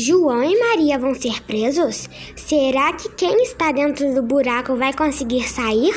João e Maria vão ser presos? Será que quem está dentro do buraco vai conseguir sair?